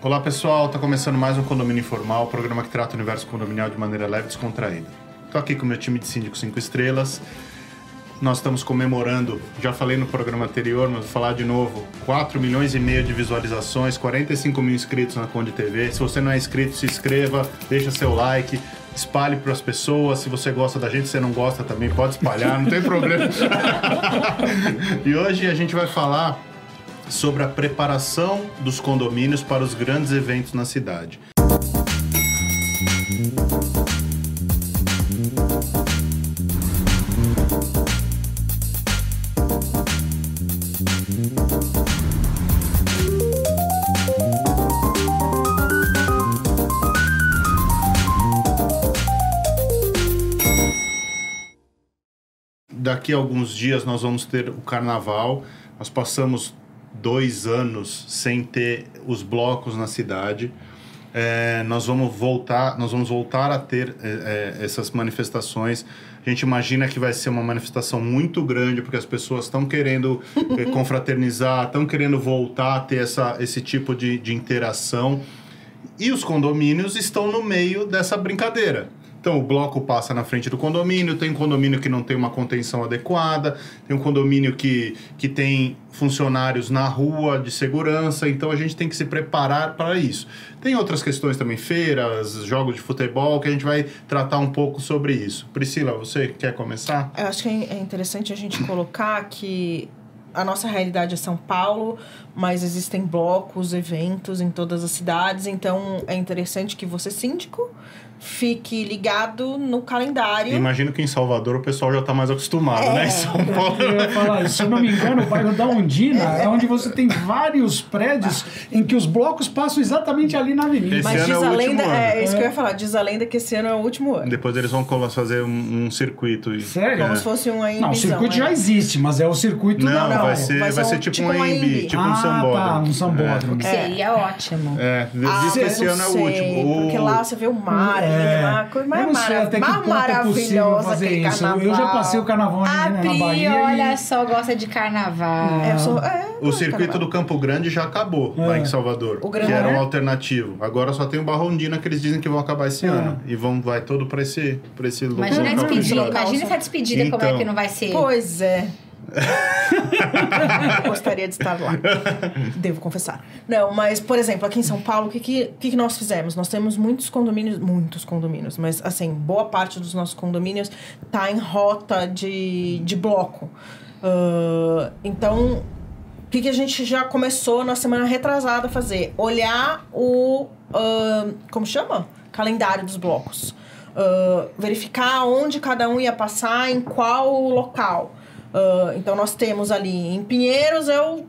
Olá pessoal, está começando mais um Condomínio Informal, programa que trata o universo condominial de maneira leve e descontraída. Estou aqui com o meu time de síndico 5 estrelas. Nós estamos comemorando, já falei no programa anterior, mas vou falar de novo, 4 milhões e meio de visualizações, 45 mil inscritos na Conde TV. Se você não é inscrito, se inscreva, deixa seu like, espalhe para as pessoas. Se você gosta da gente, se não gosta também, pode espalhar, não tem problema. e hoje a gente vai falar sobre a preparação dos condomínios para os grandes eventos na cidade. Daqui a alguns dias nós vamos ter o carnaval. Nós passamos dois anos sem ter os blocos na cidade. É, nós vamos voltar nós vamos voltar a ter é, é essas manifestações. A gente imagina que vai ser uma manifestação muito grande porque as pessoas estão querendo é, confraternizar estão querendo voltar a ter essa, esse tipo de, de interação. E os condomínios estão no meio dessa brincadeira então o bloco passa na frente do condomínio, tem um condomínio que não tem uma contenção adequada, tem um condomínio que, que tem funcionários na rua de segurança, então a gente tem que se preparar para isso. Tem outras questões também, feiras, jogos de futebol, que a gente vai tratar um pouco sobre isso. Priscila, você quer começar? Eu acho que é interessante a gente colocar que a nossa realidade é São Paulo, mas existem blocos, eventos em todas as cidades, então é interessante que você, síndico, fique ligado no calendário. Imagino que em Salvador o pessoal já está mais acostumado, né? é. né? Em São Paulo. Eu falar, se eu não me engano, o bairro da Ondina é. é onde você tem vários prédios em que os blocos passam exatamente ali na avenida. Esse Mas diz é a lenda, é, isso que eu ia falar, diz a lenda que esse ano é o último ano. Depois eles vão fazer um, um circuito. E... Sério? Como se fosse um AMB. Não, o circuito já existe, mas é o circuito... Não, não, vai, ser, vai, vai ser, um, tipo, tipo um AMB, tipo um sambódromo. Ah, tá, um sambódromo. É. Seria ótimo. É, diz que esse ano é o último. Porque lá você vê o mar, é uma coisa mais, não é possível fazer isso. Carnaval. Eu já passei o carnaval a na Bahia. olha e... só, gosta de carnaval. É, sou, é, o circuito carnaval. do Campo Grande já acabou é. lá em Salvador, o que era um alternativo. Agora só tem o Barrondina que eles dizem que vão acabar esse é. ano. E vão, vai todo para esse, pra esse Imagina, local. Imagina, imagina essa despedida como é que então. não vai ser. Pois é. Gostaria de estar lá. Devo confessar. Não, mas, por exemplo, aqui em São Paulo, o que, que, que nós fizemos? Nós temos muitos condomínios, muitos condomínios, mas, assim, boa parte dos nossos condomínios está em rota de, de bloco. Uh, então, o que, que a gente já começou na semana retrasada a fazer? Olhar o. Uh, como chama? Calendário dos blocos. Uh, verificar onde cada um ia passar, em qual local. Uh, então nós temos ali em Pinheiros eu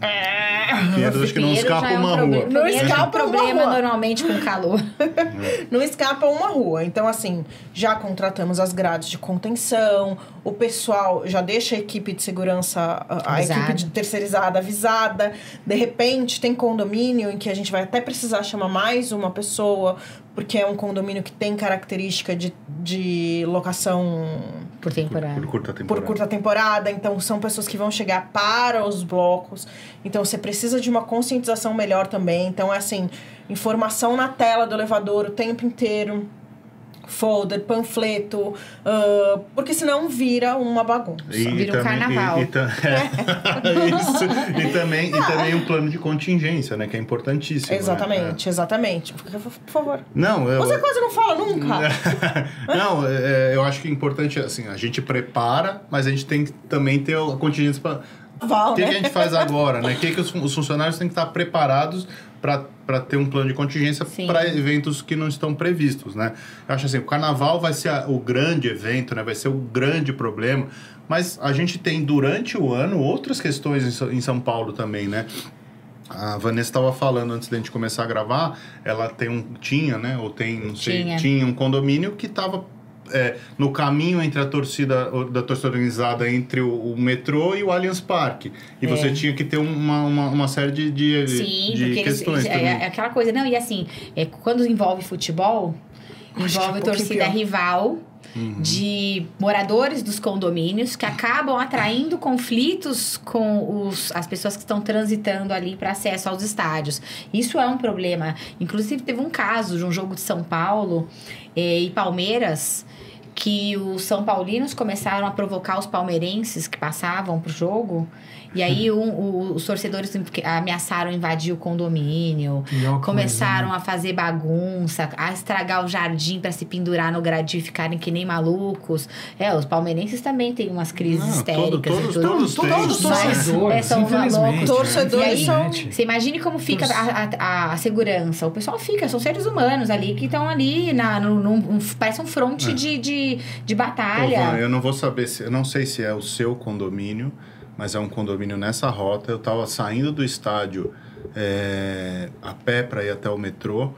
é. Pinheiros acho que não escapa é um uma rua. Não escapa um problema normalmente com calor. não escapa uma rua. Então, assim, já contratamos as grades de contenção, o pessoal já deixa a equipe de segurança, a, a equipe de terceirizada avisada. De repente, tem condomínio em que a gente vai até precisar chamar mais uma pessoa, porque é um condomínio que tem característica de, de locação por temporada. Por, por, curta temporada. Por curta temporada. Então, são pessoas que vão chegar para os blocos. Então, você precisa de uma conscientização melhor também. Então, é assim, informação na tela do elevador o tempo inteiro folder, panfleto, uh, porque senão vira uma bagunça. E, vira um também, carnaval. E, e, é, isso, e, também, e também um plano de contingência, né? Que é importantíssimo. Exatamente, né? exatamente. Por favor. Não, eu, Você quase não fala nunca. não, é, eu acho que é importante, assim, a gente prepara, mas a gente tem que também ter a contingência para o que, né? que, a gente faz agora, né? O que, que os, os funcionários têm que estar preparados para ter um plano de contingência para eventos que não estão previstos, né? Eu acho assim, o carnaval vai ser a, o grande evento, né? Vai ser o grande problema, mas a gente tem durante o ano outras questões em, em São Paulo também, né? A Vanessa estava falando antes da gente começar a gravar, ela tem um tinha, né? Ou tem, não sei, tinha, tinha um condomínio que estava é, no caminho entre a torcida da torcida organizada entre o, o metrô e o Allianz Parque. E é. você tinha que ter uma, uma, uma série de, de, Sim, de questões. Eles, é, é, aquela coisa, não, e assim, é, quando envolve futebol, envolve um torcida pior. rival. De moradores dos condomínios que acabam atraindo conflitos com os, as pessoas que estão transitando ali para acesso aos estádios. Isso é um problema. Inclusive, teve um caso de um jogo de São Paulo eh, e Palmeiras que os São Paulinos começaram a provocar os palmeirenses que passavam pro jogo. E aí um- o- os torcedores ameaçaram invadir o condomínio, coisa, começaram né? a fazer bagunça, a estragar o jardim para se pendurar no gradil e ficarem que nem malucos. É, os palmeirenses também têm umas crises Não, histéricas todo- todos- e tudo. todos. Todos torcedores, é, são loucos. Torcedores E aí, são- Você imagine como fica a, a- a segurança. O pessoal fica, são seres humanos ali que estão ali, na, no, num- parece um fronte de, de, de Ô, batalha. Van, eu não vou saber se. Eu não sei se é o seu condomínio, mas é um condomínio nessa rota. Eu tava saindo do estádio é, a pé para ir até o metrô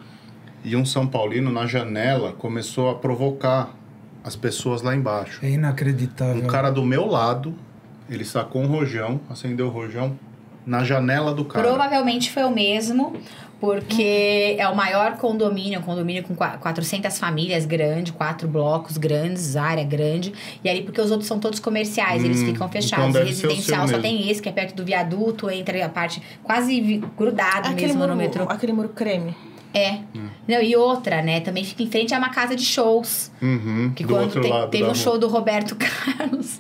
e um São Paulino na janela começou a provocar as pessoas lá embaixo. É inacreditável. Um cara do meu lado, ele sacou um rojão, acendeu o rojão na janela do cara. Provavelmente foi o mesmo, porque é o maior condomínio, um condomínio com qua- 400 famílias grande, quatro blocos grandes, área grande. E ali, porque os outros são todos comerciais, eles Hum, ficam então fechados. deve ser o Residencial só mesmo. tem esse, que é perto do viaduto, entre a parte quase grudado Aquele mesmo muro, no metrô. aquele muro creme. É. Não, e outra, né? Também fica em frente a uma casa de shows. Uhum, Que do quando outro te- lado teve um rua. show do Roberto Carlos,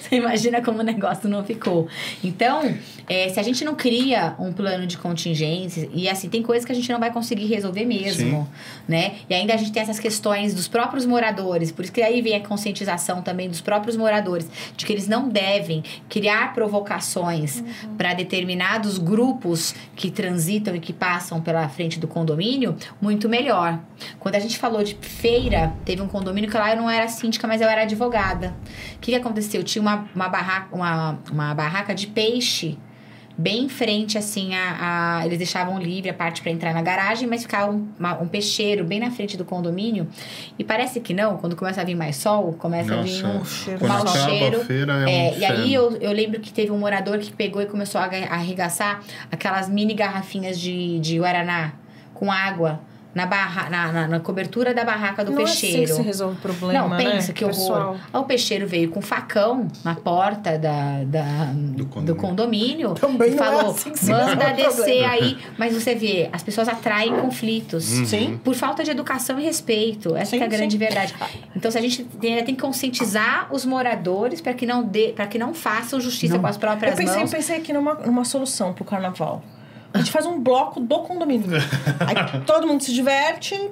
você imagina como o negócio não ficou. Então, é, se a gente não cria um plano de contingência, e assim, tem coisas que a gente não vai conseguir resolver mesmo, né? E ainda a gente tem essas questões dos próprios moradores, por isso que aí vem a conscientização também dos próprios moradores, de que eles não devem criar provocações para determinados grupos que transitam e que passam pela frente do condomínio, muito melhor. Quando a gente falou de feira, teve um condomínio que lá eu não era síndica, mas eu era advogada. O que, que aconteceu? Tinha uma, uma, barraca, uma, uma barraca de peixe bem em frente, assim, a, a- eles deixavam livre a parte para entrar na garagem, mas ficava um, uma- um peixeiro bem na frente do condomínio. E parece que não, quando começa a vir mais sol, começa a vir um, Nossa, cheiro. mau cheiro. a feira é, um é, e aí eu, eu lembro que teve um morador que pegou e começou a arregaçar aquelas mini garrafinhas de, de Guaraná com água na, barra, na, na, na cobertura da barraca do não é assim peixeiro. que se resolve o problema, Não, pensa né, que horror. pessoal? Aí o peixeiro veio com um facão na porta da, da- do, condomínio. condomínio, Também e não é falou: assim que se manda resolve o descer problema." aí. Mas você vê, as pessoas atraem conflitos. Uhum. Sim. Por falta de educação e respeito. Essa Sim, que é a grande sim. verdade. Então, se a gente tem, tem que conscientizar os moradores para que, não dê- pra que não façam justiça Não. com as Eu próprias pensei, mãos. pensei aqui numa, numa solução pro carnaval. A gente faz um bloco do condomínio. Aí todo mundo se diverte.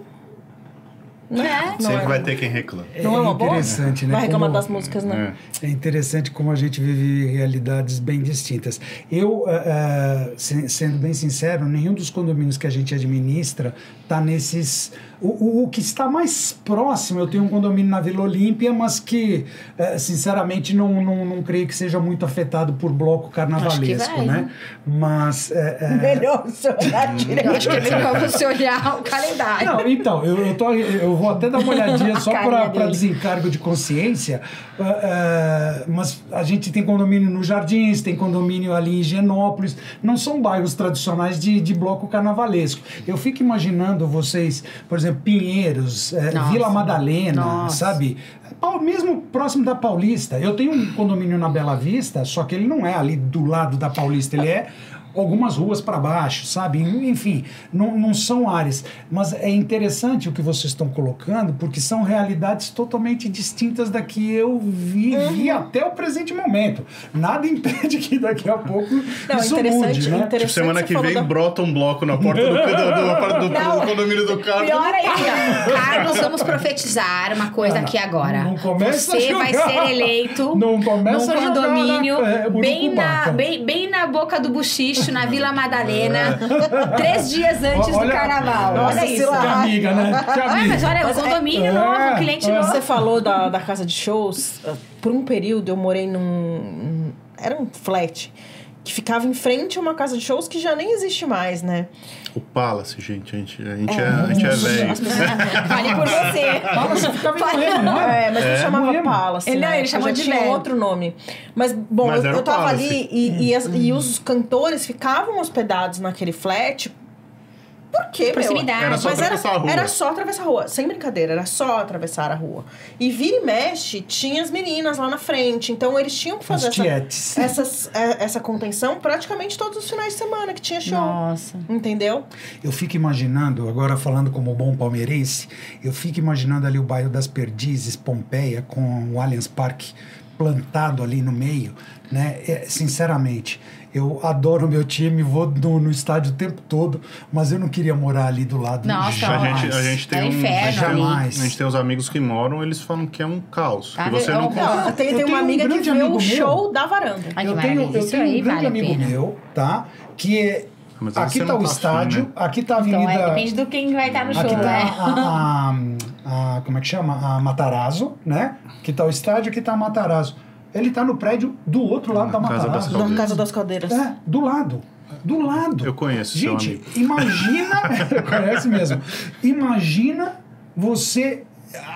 Né? Não Sempre é, vai ter quem reclama. não é uma boa? interessante, né? Vai reclamar Como- das músicas, né? É. É interessante como a gente vive realidades bem distintas. Eu, ah, se- sendo bem sincero, nenhum dos condomínios que a gente administra está nesses. O, o- o que está mais próximo, eu tenho um condomínio na Vila Olímpia, mas que, eh, sinceramente, não, não, não creio que seja muito afetado por bloco carnavalesco, vai, né? né? Mas. Melhor você olhar direito. Acho que é melhor você olhar o calendário. Não, então, eu, eu, tô, eu vou até dar uma olhadinha só para desencargo de consciência. ah, ah, mas a gente tem condomínio no Jardins, tem condomínio ali em Higienópolis. Não são bairros tradicionais de, de bloco carnavalesco. Eu fico imaginando vocês, por exemplo, Pinheiros, eh. Vila Madalena, Nossa. sabe? Mesmo próximo da Paulista. Eu tenho um condomínio na Bela Vista, só que ele não é ali do lado da Paulista, ele é algumas ruas para baixo, sabe? Enfim, não, não são áreas. Mas é interessante o que vocês estão colocando, porque são realidades totalmente distintas da que eu vivi até o presente momento. Nada impede que daqui a pouco Não, isso interessante, mude, né? interessante. Tipo, semana que vem da- brota um bloco na porta do, do, do- do- do Não. condomínio do carro. Pior ainda, Carlos, vamos profetizar uma coisa Ah, aqui agora. não começa Você a vai ser eleito Não começa num a jogar condomínio na- é, bem, na, bem, bem na boca do buchicho, na Vila Madalena, três dias antes É. Olha- do carnaval. Nossa, olha isso. Que amiga, né? Que amiga. mas olha, Mas o é- condomínio é, novo, cliente é. novo. Você falou da, da casa de shows. uh, Por um período eu morei num. Era um flat. Que ficava em frente a uma casa de shows que já nem existe mais, né? O Palace, gente. A gente, a gente é, a gente é velho. Fale por você. Fala, você ficava em Moema, é? É, mas não chamava Moema. Palace. Ele- né? ele chamou já de tinha velho. outro nome. Mas, bom, Mas eu, eu tava Palace. ali e, e, as- e os cantores ficavam hospedados naquele flat Por quê, meu? Proximidade. Era só Mas era, atravessar a rua. era só atravessar a rua. Sem brincadeira, era só atravessar a rua. E vira e mexe, tinha as meninas lá na frente. Então eles tinham que fazer essa, essas- é, essa contenção praticamente todos os finais de semana que tinha show. Nossa. Entendeu? Eu fico imaginando, agora falando como bom palmeirense, eu fico imaginando ali o bairro das Perdizes, Pompeia, com o Allianz Parque plantado ali no meio, né? É, sinceramente, eu adoro meu time, vou no, no estádio o tempo todo, mas eu não queria morar ali do lado. Nossa, A jamais. gente, a gente tem É um, inferno a, gente um- a gente tem uns amigos que moram, eles falam que é um caos. Tá que você vendo? não. Não, tem, eu tem tenho uma um amiga que grande vê o amigo meu. show da varanda. Ai, que eu tenho, eu tenho um grande vale amigo meu, tá? Que é. Mas aí Aqui tá não o tá estádio, afim, né? aqui tá a Então, avenida. é, depende do quem vai estar no show, Aqui tá né? a, a- a- Como é que chama? A Matarazzo, né? Aqui tá o estádio, aqui tá a Matarazzo. Ele tá no prédio do outro lado Na da Casa das Caldeiras. Casa das Caldeiras. É, do lado. Do lado. Eu conheço seu Gente, amigo. imagina. conhece mesmo. Imagina você.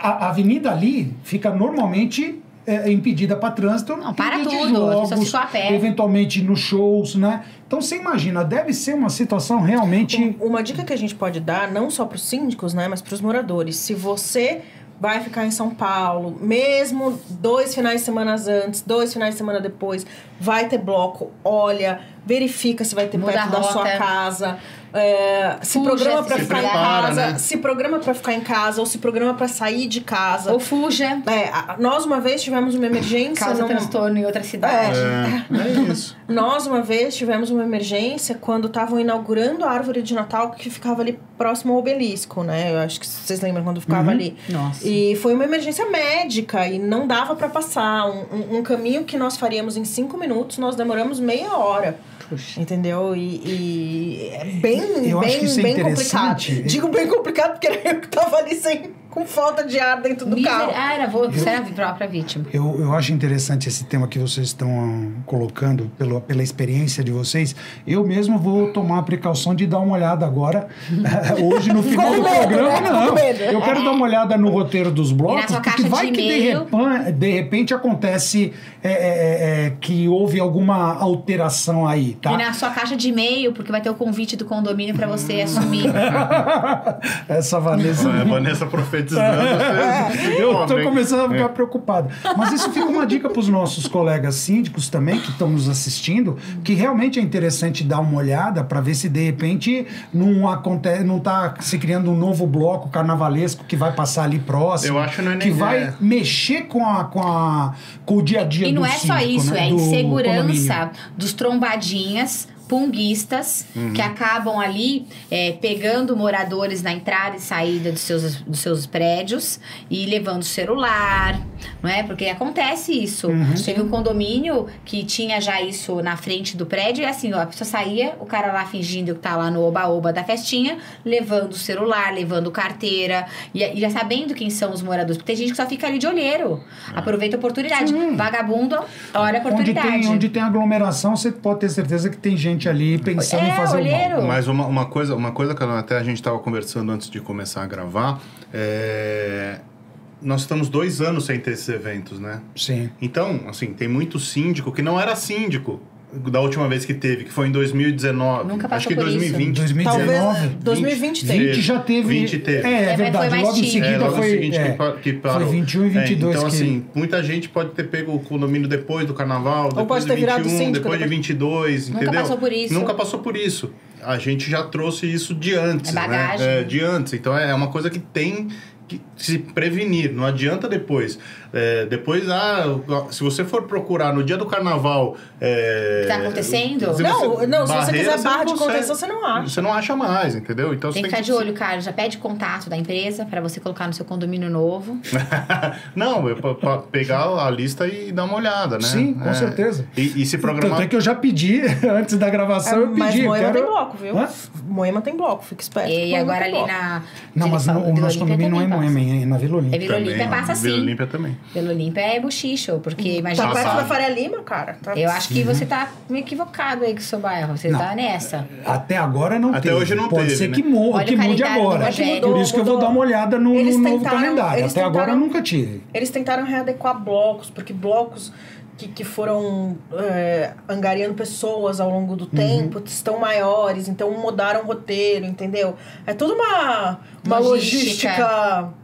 A, a avenida ali fica normalmente. é, impedida para trânsito. Não, para tudo, jogos, a pé. Eventualmente nos shows, né? Então você imagina, deve ser uma situação realmente. Um- Uma dica que a gente pode dar, não só para os síndicos, né, mas para os moradores. Se você vai ficar em São Paulo, mesmo dois finais de semana antes, dois finais de semana depois, vai ter bloco, olha, verifica se vai ter Muda perto da sua casa. É, se Fuja, programa para ficar em prepara, casa, né? se programa para ficar em casa ou se programa para sair de casa. Ou fuja, É, a- nós uma vez tivemos uma emergência causa num- transtorno em outra cidade. É, é isso. Nós, uma vez, tivemos uma emergência quando estavam inaugurando a árvore de Natal que ficava ali próximo ao obelisco, né? Eu acho que vocês lembram quando ficava ali. Nossa. E foi uma emergência médica e não dava para passar. Um, um- um caminho que nós faríamos em cinco minutos, nós demoramos meia hora. Puxa. Entendeu? E, e é bem, Eu acho bem, que isso é bem complicado. Digo bem complicado porque era eu que tava ali sem, com falta de ar dentro do Miser... carro. Ah, era vou, você era a própria vítima. Eu, eu acho interessante esse tema que vocês estão ah, colocando pelo, pela experiência de vocês. Eu mesmo vou tomar a precaução de dar uma olhada agora, hoje no final Com do medo, programa. né? Com Não, medo. eu quero dar uma olhada no roteiro dos blocos, sua porque caixa vai de que de, e-mail- repan- de repente acontece é, é, que houve alguma alteração aí, tá? E na sua caixa de e-mail, porque vai ter o convite do condomínio pra você assumir. Essa Vanessa. É, a Vanessa profetizando. vocês Eu tô descobrem. começando a ficar É. preocupado. Mas isso fica uma dica para os nossos colegas síndicos também, que estão nos assistindo, que realmente é interessante dar uma olhada para ver se de repente não acontece, não tá se criando um novo bloco carnavalesco que vai passar ali próximo. Eu acho que não é que vai é. mexer com, a, com, a, com o dia a dia E não do é só isso, né? é Do insegurança condomínio. dos trombadinhas punguistas Uhum. que acabam ali é, pegando moradores na entrada e saída dos seus, dos seus prédios e levando celular, não é? Porque acontece isso. Uhum. Teve um condomínio que tinha já isso na frente do prédio e assim, ó, a pessoa saía, o cara lá fingindo que tá lá no oba-oba da festinha, levando o celular, levando carteira e, e já sabendo quem são os moradores. Porque tem gente que só fica ali de olheiro. Aproveita a oportunidade. Vagabundo, olha a Onde oportunidade. tem, onde tem aglomeração, você pode ter certeza que tem gente ali pensando em É, fazer o mal. olheiro. Mas uma, uma, coisa, uma coisa que até a gente estava conversando antes de começar a gravar é. Nós estamos dois anos sem ter esses eventos, né? Sim. Então, assim, tem muito síndico que não era síndico da última vez que teve, que foi em 2019. Nunca passou Acho que por isso. 2020. 2019. Talvez 2020 tem. 20 já teve. 20 teve. É, é É, verdade. foi mais logo em seguida É, logo foi. seguinte é, que, pa- que parou. Foi 21 e 22 É, então, que- assim, muita gente pode ter pego o condomínio depois do carnaval, depois pode de ter virado 21, síndico depois de depois. 22, Nunca entendeu? passou por isso. Nunca passou por isso. A gente já trouxe isso de antes, É bagagem. né? É, de antes. Então, é uma coisa que tem que se prevenir, não adianta depois. É, depois, ah, se você for procurar no dia do carnaval. É, O que tá acontecendo? se Não, você- não, se você quiser barra de consegue. contenção, você não acha. Você não acha mais, entendeu? Então Tem você que ficar de olho, cara. Já pede contato da empresa pra você colocar no seu condomínio novo. não, é pra, pra pegar a lista e dar uma olhada, né? Sim, com É. certeza. E, e se Tanto programar. é que eu já pedi, antes da gravação, eu É, mas pedi. eu Moema quero... tem bloco, viu? Hã? Moema tem bloco, fica esperto. E agora ali bloco. na. Não, mas no, o nosso condomínio não é também passa. Moema, é na Vila Olímpia. É Vila Olímpia também, passa Vila sim. Olímpia também. Vila Olímpia é bochicho, porque Tá imagina. perto Passado. da Faria Lima, cara. Tá- Eu acho que você tá meio equivocado aí com o seu bairro. Você Não. tá nessa. Até agora não Até teve. hoje não Pode teve, ser né? que, mu Olha que mude agora. do Rogério. Por isso que eu vou Mudou. dar uma olhada no, no novo tentaram- calendário. Até agora tentaram- eu nunca tive. Eles tentaram readequar blocos, porque blocos que, que foram é, angariando pessoas ao longo do tempo estão maiores, então mudaram o roteiro, entendeu? É toda uma, uma Logística. logística.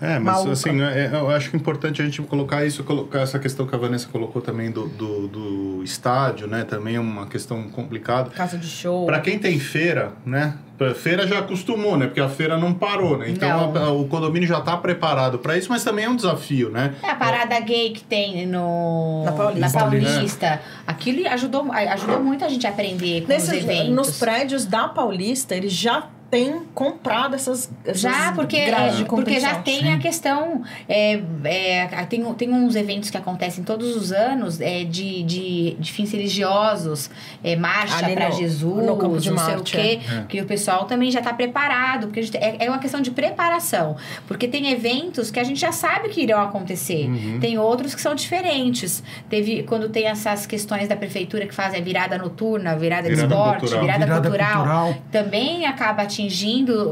É, mas Maluca. assim, é- eu acho que é importante a gente colocar isso, colocar essa questão que a Vanessa colocou também do, do, do estádio, né? Também é uma questão complicada. casa de show. Para quem tem feira, né? Feira já acostumou, né? Porque a feira não parou, né? Então a- o condomínio já está preparado para isso, mas também é um desafio, né? É a parada gay que tem no, Na Paulista. Paulista. Aquilo ajudou, ajudou muito a gente a aprender com os Nesses, eventos. nos prédios da Paulista, eles já têm comprado essas, essas Já, porque, grades de é, porque já tem a questão. É, é, tem, tem uns eventos que acontecem todos os anos é, de, de, de fins religiosos, é, marcha para Jesus, no campo de não sei Marte, o quê, é. que o pessoal também já está preparado, porque a gente- é, é uma questão de preparação. Porque tem eventos que a gente já sabe que irão acontecer, Uhum. tem outros que são diferentes. Teve quando tem essas questões da prefeitura que fazem a virada noturna, virada, de Virada esporte, cultural. virada, Virada cultural cultural. também acaba atingindo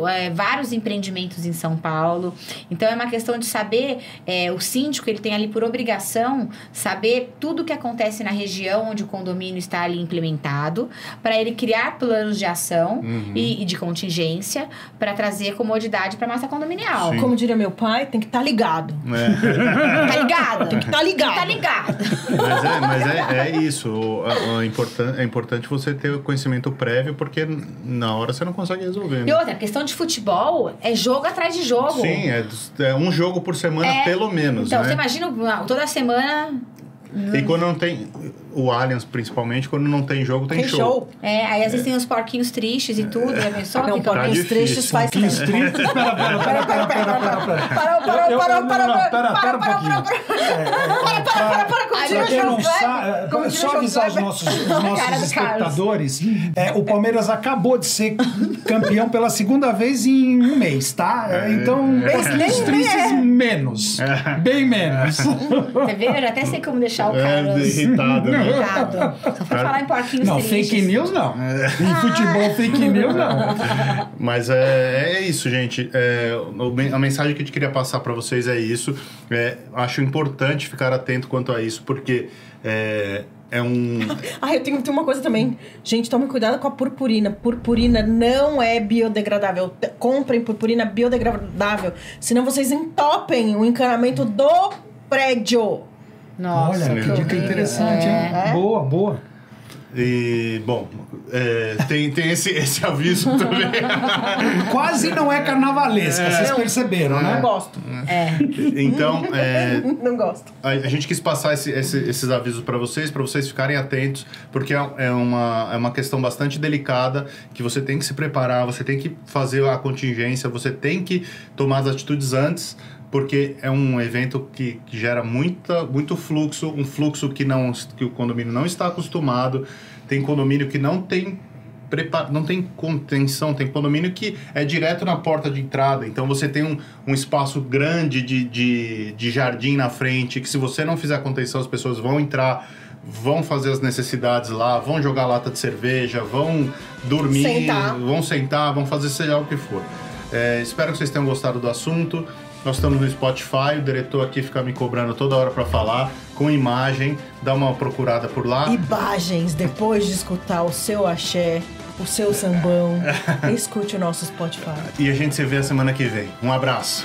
é, vários empreendimentos em São Paulo. Então é uma questão de saber, é, o síndico ele tem ali por obrigação saber tudo o que acontece na região onde o condomínio está ali implementado, para ele criar planos de ação Uhum. e, e de contingência para trazer comodidade para a massa condominial. Sim. Como diria meu pai, tem que estar ligado. É. Tá ligado? Tem que estar ligado. Tá ligado. Mas é, mas é, é isso. O- a- a importan- é importante você ter o conhecimento prévio, porque na hora você não consegue resolver. E outra, a questão de futebol é jogo atrás de jogo. Sim, é, é um jogo por semana, É. pelo menos. Então, né? você imagina toda semana E quando não tem. O Allianz, principalmente, quando não tem jogo, tem, Tem show. É, aí às vezes tem os porquinhos tristes e tudo, pensou? Não, Fica- porquinhos difícil. tristes faz Que tempo. estrito. Pera, pera, pera, pera, pera, pera, pera. Parou, parou, parou, parou. Pera, pera um Para, pouquinho. para, É, é, não Kleber, sabe, como é, diria só avisar os nossos, os nossos espectadores, é, o Palmeiras acabou de ser campeão pela segunda vez em um mês, tá? É, Então, porquinhos tristes, menos. Bem menos. Você vê? Eu já até sei como deixar o É, irritado, né? irritado. Só foi falar em porquinhos Não, tristes. fake news não. Em futebol, fake news não. Mas é, é isso, gente. É, a mensagem que a gente queria passar para vocês é isso. É, acho importante ficar atento quanto a isso, porque é, é um. Ah, eu tenho, tenho uma coisa também. Gente, tomem cuidado com a purpurina. Purpurina não é biodegradável. Comprem purpurina biodegradável. Senão vocês entopem o encanamento do prédio. Nossa, Olha, que dica interessante, hein? É. Boa, boa. E, bom, é, tem, tem esse, esse aviso também. Quase não é carnavalesca, vocês Não. perceberam, Não né? gosto. É. então, é, Não gosto. a, a gente quis passar esse- esse- esses avisos para vocês, para vocês ficarem atentos, porque é, é uma, é uma questão bastante delicada que você tem que se preparar, você tem que fazer a contingência, você tem que tomar as atitudes antes, porque é um evento que, que gera muita, muito fluxo, um fluxo que, não, que o condomínio não está acostumado, tem condomínio que não tem não tem contenção, tem condomínio que é direto na porta de entrada, então você tem um, um espaço grande de, de, de jardim na frente, que se você não fizer contenção, as pessoas vão entrar, vão fazer as necessidades lá, vão jogar lata de cerveja, vão dormir, Sentar. vão sentar, vão fazer seja lá o que for. É, espero que vocês tenham gostado do assunto. Nós estamos no Spotify, o diretor aqui fica me cobrando toda hora para falar, com imagem, dá uma procurada por lá. Imagens, depois de escutar o seu axé, o seu sambão, escute o nosso Spotify. E a gente se vê a semana que vem. Um abraço.